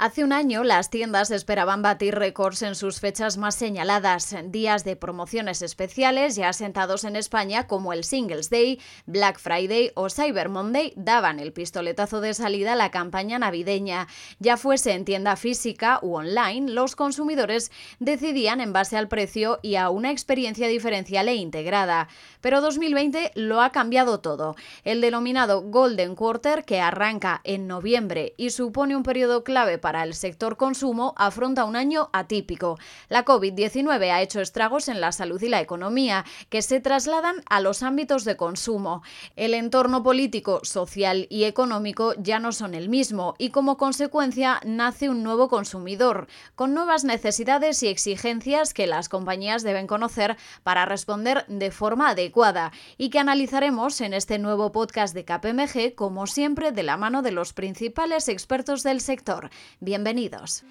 Hace un año las tiendas esperaban batir récords en sus fechas más señaladas, días de promociones especiales ya asentados en España como el Singles Day, Black Friday o Cyber Monday daban el pistoletazo de salida a la campaña navideña. Ya fuese en tienda física u online, los consumidores decidían en base al precio y a una experiencia diferencial e integrada. Pero 2020 lo ha cambiado todo. El denominado Golden Quarter, que arranca en noviembre y supone un periodo clave para para el sector consumo afronta un año atípico. La COVID-19 ha hecho estragos en la salud y la economía, que se trasladan a los ámbitos de consumo. El entorno político, social y económico ya no son el mismo y como consecuencia nace un nuevo consumidor, con nuevas necesidades y exigencias que las compañías deben conocer para responder de forma adecuada y que analizaremos en este nuevo podcast de KPMG, como siempre, de la mano de los principales expertos del sector. Bienvenidos.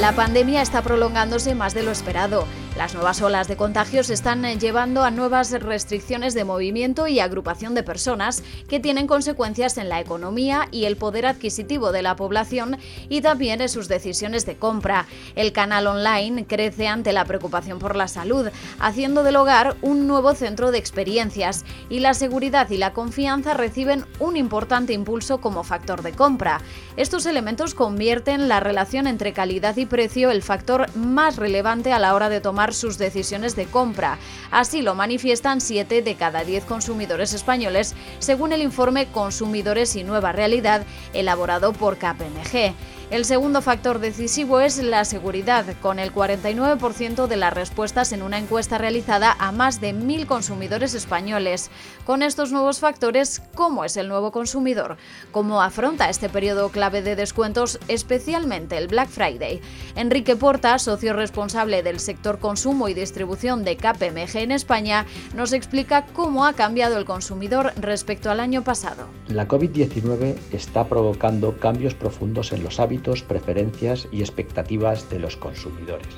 La pandemia está prolongándose más de lo esperado. Las nuevas olas de contagios están eh, llevando a nuevas restricciones de movimiento y agrupación de personas que tienen consecuencias en la economía y el poder adquisitivo de la población y también en sus decisiones de compra. El canal online crece ante la preocupación por la salud, haciendo del hogar un nuevo centro de experiencias y la seguridad y la confianza reciben un importante impulso como factor de compra. Estos elementos convierten la relación entre calidad y precio el factor más relevante a la hora de tomar sus decisiones de compra. Así lo manifiestan 7 de cada 10 consumidores españoles, según el informe Consumidores y Nueva Realidad elaborado por KPMG. El segundo factor decisivo es la seguridad, con el 49% de las respuestas en una encuesta realizada a más de mil consumidores españoles. Con estos nuevos factores, ¿cómo es el nuevo consumidor? ¿Cómo afronta este periodo clave de descuentos, especialmente el Black Friday? Enrique Porta, socio responsable del sector consumo y distribución de KPMG en España, nos explica cómo ha cambiado el consumidor respecto al año pasado. La COVID-19 está provocando cambios profundos en los hábitos preferencias y expectativas de los consumidores.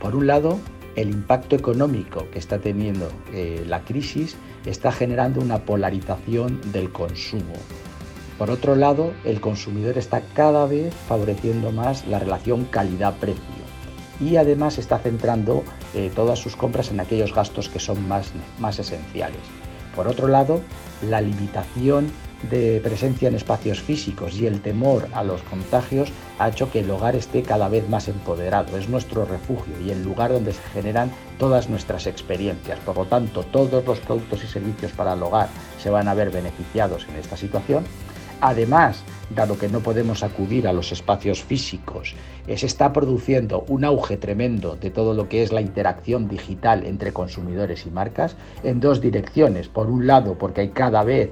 Por un lado, el impacto económico que está teniendo eh, la crisis está generando una polarización del consumo. Por otro lado, el consumidor está cada vez favoreciendo más la relación calidad-precio y además está centrando eh, todas sus compras en aquellos gastos que son más, más esenciales. Por otro lado, la limitación de presencia en espacios físicos y el temor a los contagios ha hecho que el hogar esté cada vez más empoderado. Es nuestro refugio y el lugar donde se generan todas nuestras experiencias. Por lo tanto, todos los productos y servicios para el hogar se van a ver beneficiados en esta situación. Además, dado que no podemos acudir a los espacios físicos, eh, se está produciendo un auge tremendo de todo lo que es la interacción digital entre consumidores y marcas en dos direcciones. Por un lado, porque hay cada vez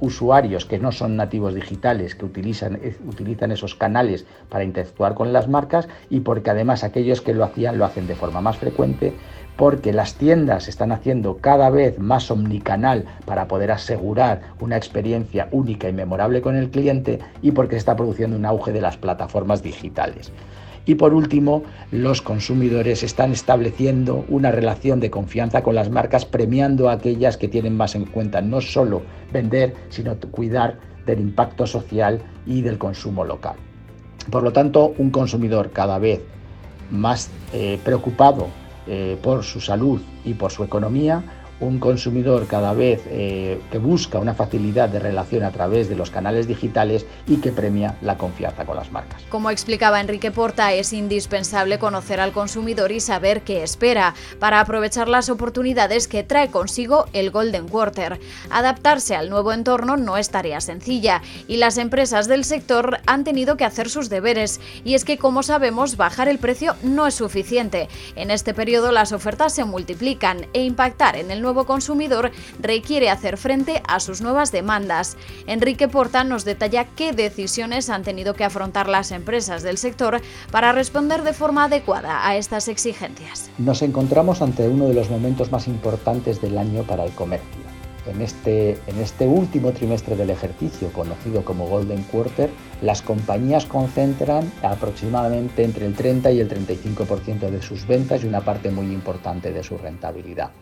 usuarios que no son nativos digitales que utilizan, utilizan esos canales para interactuar con las marcas y porque además aquellos que lo hacían lo hacen de forma más frecuente porque las tiendas están haciendo cada vez más omnicanal para poder asegurar una experiencia única y memorable con el cliente y porque se está produciendo un auge de las plataformas digitales. Y por último, los consumidores están estableciendo una relación de confianza con las marcas, premiando a aquellas que tienen más en cuenta no solo vender, sino cuidar del impacto social y del consumo local. Por lo tanto, un consumidor cada vez más eh, preocupado eh, por su salud y por su economía, un consumidor cada vez eh, que busca una facilidad de relación a través de los canales digitales y que premia la confianza con las marcas. Como explicaba Enrique Porta, es indispensable conocer al consumidor y saber qué espera para aprovechar las oportunidades que trae consigo el Golden Quarter. Adaptarse al nuevo entorno no es tarea sencilla y las empresas del sector han tenido que hacer sus deberes. Y es que, como sabemos, bajar el precio no es suficiente. En este periodo las ofertas se multiplican e impactar en el nuevo consumidor requiere hacer frente a sus nuevas demandas. Enrique Porta nos detalla qué decisiones han tenido que afrontar las empresas del sector para responder de forma adecuada a estas exigencias. Nos encontramos ante uno de los momentos más importantes del año para el comercio. en este, en este último trimestre del ejercicio, conocido como Golden Quarter, las compañías concentran aproximadamente entre el 30 y el 35% de sus ventas y una parte muy importante de su rentabilidad.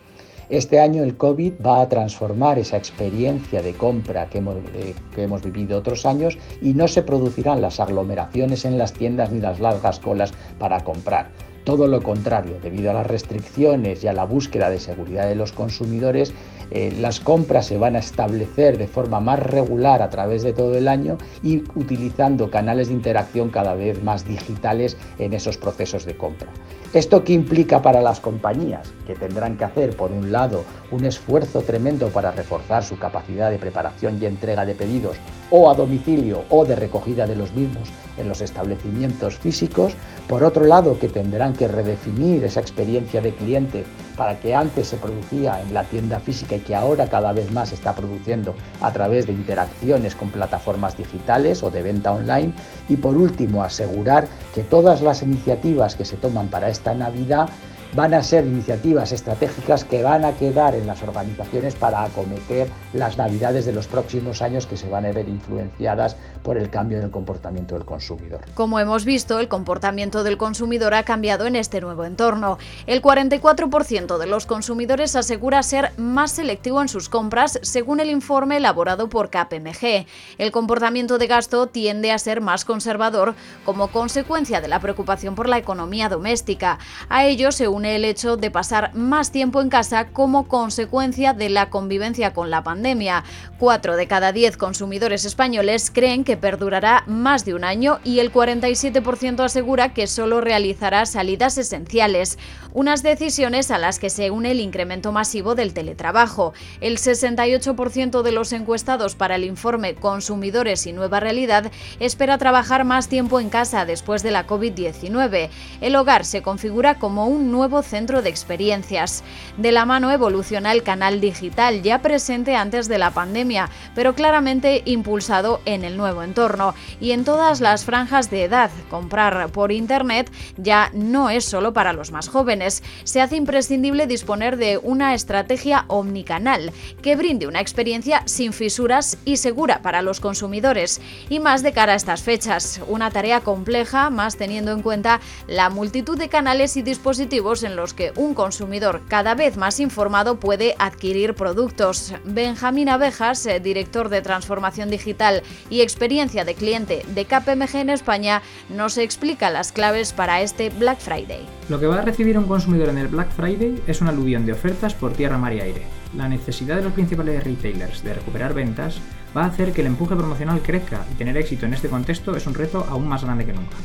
Este año el COVID va a transformar esa experiencia de compra que hemos, vivido otros años y no se producirán las aglomeraciones en las tiendas ni las largas colas para comprar. Todo lo contrario, debido a las restricciones y a la búsqueda de seguridad de los consumidores, eh, las compras se van a establecer de forma más regular a través de todo el año y utilizando canales de interacción cada vez más digitales en esos procesos de compra. ¿Esto qué implica para las compañías? Que tendrán que hacer, por un lado, un esfuerzo tremendo para reforzar su capacidad de preparación y entrega de pedidos o a domicilio o de recogida de los mismos en los establecimientos físicos. Por otro lado, que tendrán que redefinir esa experiencia de cliente para que antes se producía en la tienda física y que ahora cada vez más se está produciendo a través de interacciones con plataformas digitales o de venta online. Y por último, asegurar que todas las iniciativas que se toman para esta Navidad van a ser iniciativas estratégicas que van a quedar en las organizaciones para acometer las navidades de los próximos años que se van a ver influenciadas por el cambio en el comportamiento del consumidor. Como hemos visto, el comportamiento del consumidor ha cambiado en este nuevo entorno. El 44% de los consumidores asegura ser más selectivo en sus compras, según el informe elaborado por KPMG. El comportamiento de gasto tiende a ser más conservador como consecuencia de la preocupación por la economía doméstica. A ello se une el hecho de pasar más tiempo en casa como consecuencia de la convivencia con la pandemia. Cuatro de cada diez consumidores españoles creen que perdurará más de un año y el 47% asegura que solo realizará salidas esenciales, unas decisiones a las que se une el incremento masivo del teletrabajo. El 68% de los encuestados para el informe Consumidores y Nueva Realidad espera trabajar más tiempo en casa después de la COVID-19. El hogar se configura como un nuevo centro de experiencias. De la mano evoluciona el canal digital, ya presente antes de la pandemia, pero claramente impulsado en el nuevo entorno y en todas las franjas de edad. Comprar por Internet ya no es solo para los más jóvenes. Se hace imprescindible disponer de una estrategia omnicanal que brinde una experiencia sin fisuras y segura para los consumidores. Y más de cara a estas fechas, una tarea compleja, más teniendo en cuenta la multitud de canales y dispositivos en los que un consumidor cada vez más informado puede adquirir productos. Benjamín Abejas, eh, director de transformación digital y experiencia de cliente de KPMG en España, nos explica las claves para este Black Friday. Lo que va a recibir un consumidor en el Black Friday es una aluvión de ofertas por tierra, mar y aire. La necesidad de los principales retailers de recuperar ventas va a hacer que el empuje promocional crezca y tener éxito en este contexto es un reto aún más grande que nunca.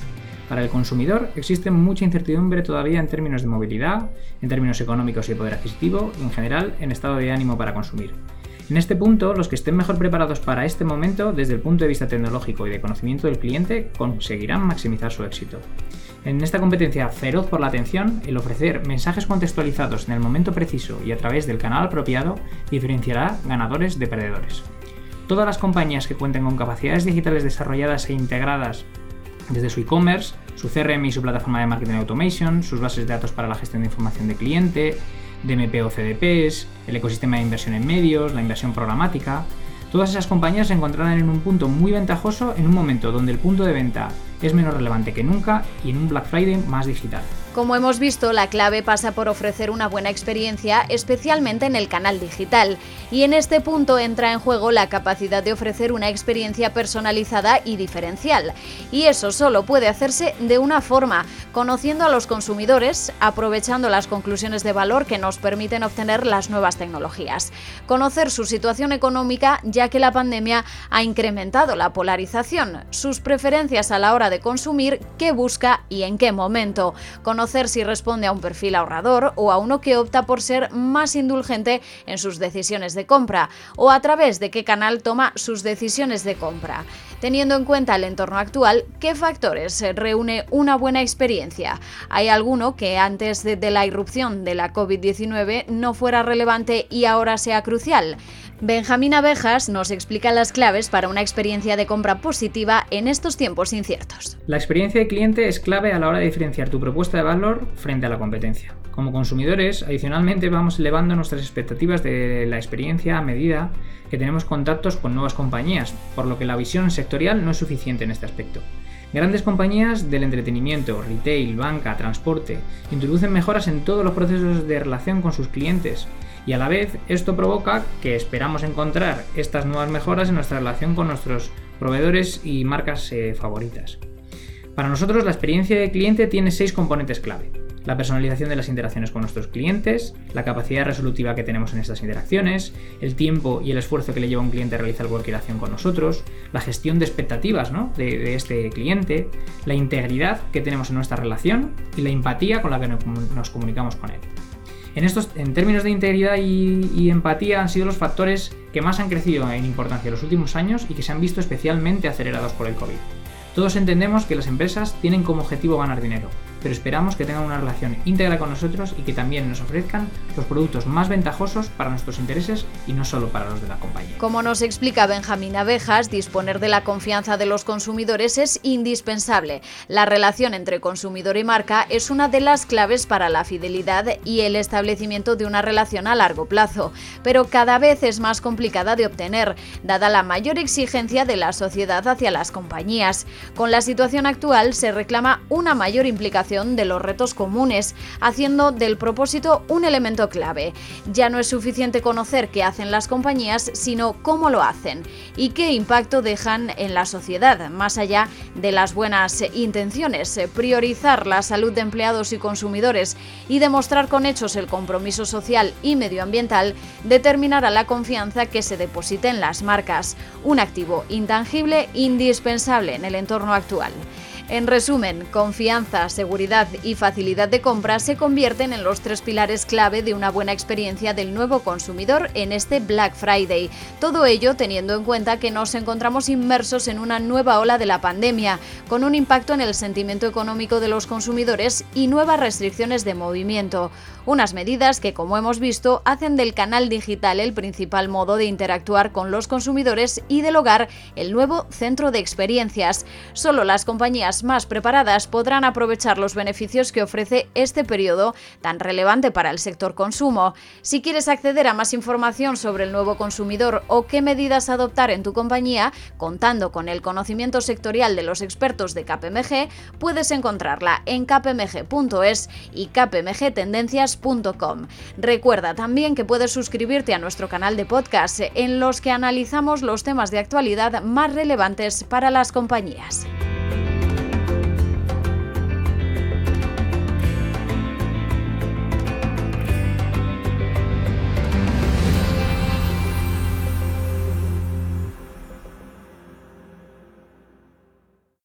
Para el consumidor existe mucha incertidumbre todavía en términos de movilidad, en términos económicos y de poder adquisitivo y en general en estado de ánimo para consumir. En este punto, los que estén mejor preparados para este momento desde el punto de vista tecnológico y de conocimiento del cliente conseguirán maximizar su éxito. En esta competencia feroz por la atención, el ofrecer mensajes contextualizados en el momento preciso y a través del canal apropiado diferenciará ganadores de perdedores. Todas las compañías que cuenten con capacidades digitales desarrolladas e integradas desde su e-commerce, su CRM y su plataforma de marketing automation, sus bases de datos para la gestión de información de cliente, DMP o CDPs, el ecosistema de inversión en medios, la inversión programática. Todas esas compañías se encontrarán en un punto muy ventajoso en un momento donde el punto de venta es menos relevante que nunca y en un Black Friday más digital. Como hemos visto, la clave pasa por ofrecer una buena experiencia, especialmente en el canal digital. Y en este punto entra en juego la capacidad de ofrecer una experiencia personalizada y diferencial. Y eso solo puede hacerse de una forma, conociendo a los consumidores, aprovechando las conclusiones de valor que nos permiten obtener las nuevas tecnologías. Conocer su situación económica, ya que la pandemia ha incrementado la polarización, sus preferencias a la hora de consumir, qué busca y en qué momento. Conocer si responde a un perfil ahorrador o a uno que opta por ser más indulgente en sus decisiones de compra o a través de qué canal toma sus decisiones de compra. Teniendo en cuenta el entorno actual, ¿qué factores reúne una buena experiencia? ¿Hay alguno que antes de la irrupción de la COVID-19 no fuera relevante y ahora sea crucial? Benjamín Abejas nos explica las claves para una experiencia de compra positiva en estos tiempos inciertos. La experiencia de cliente es clave a la hora de diferenciar tu propuesta de valor frente a la competencia. Como consumidores, adicionalmente vamos elevando nuestras expectativas de la experiencia a medida que tenemos contactos con nuevas compañías, por lo que la visión no es suficiente en este aspecto. Grandes compañías del entretenimiento, retail, banca, transporte, introducen mejoras en todos los procesos de relación con sus clientes y a la vez esto provoca que esperamos encontrar estas nuevas mejoras en nuestra relación con nuestros proveedores y marcas eh, favoritas. Para nosotros la experiencia de cliente tiene seis componentes clave. La personalización de las interacciones con nuestros clientes, la capacidad resolutiva que tenemos en estas interacciones, el tiempo y el esfuerzo que le lleva un cliente a realizar cualquier acción con nosotros, la gestión de expectativas de, este cliente, la integridad que tenemos en nuestra relación y la empatía con la que nos comunicamos con él. En, estos, en términos de integridad y, empatía han sido los factores que más han crecido en importancia en los últimos años y que se han visto especialmente acelerados por el COVID. Todos entendemos que las empresas tienen como objetivo ganar dinero, pero esperamos que tengan una relación íntegra con nosotros y que también nos ofrezcan los productos más ventajosos para nuestros intereses y no solo para los de la compañía. Como nos explica Benjamín Abejas, disponer de la confianza de los consumidores es indispensable. La relación entre consumidor y marca es una de las claves para la fidelidad y el establecimiento de una relación a largo plazo, pero cada vez es más complicada de obtener, dada la mayor exigencia de la sociedad hacia las compañías. Con la situación actual se reclama una mayor implicación de los retos comunes, haciendo del propósito un elemento clave. Ya no es suficiente conocer qué hacen las compañías, sino cómo lo hacen y qué impacto dejan en la sociedad, más allá de las buenas intenciones. Priorizar la salud de empleados y consumidores y demostrar con hechos el compromiso social y medioambiental determinará la confianza que se deposite en las marcas, un activo intangible indispensable en el entorno actual. En resumen, confianza, seguridad y facilidad de compra se convierten en los tres pilares clave de una buena experiencia del nuevo consumidor en este Black Friday. Todo ello teniendo en cuenta que nos encontramos inmersos en una nueva ola de la pandemia, con un impacto en el sentimiento económico de los consumidores y nuevas restricciones de movimiento. Unas medidas que, como hemos visto, hacen del canal digital el principal modo de interactuar con los consumidores y del hogar el nuevo centro de experiencias. Solo las compañías más preparadas podrán aprovechar los beneficios que ofrece este periodo tan relevante para el sector consumo. Si quieres acceder a más información sobre el nuevo consumidor o qué medidas adoptar en tu compañía, contando con el conocimiento sectorial de los expertos de KPMG, puedes encontrarla en kpmg.es y kpmgtendencias.com. Recuerda también que puedes suscribirte a nuestro canal de podcast en los que analizamos los temas de actualidad más relevantes para las compañías.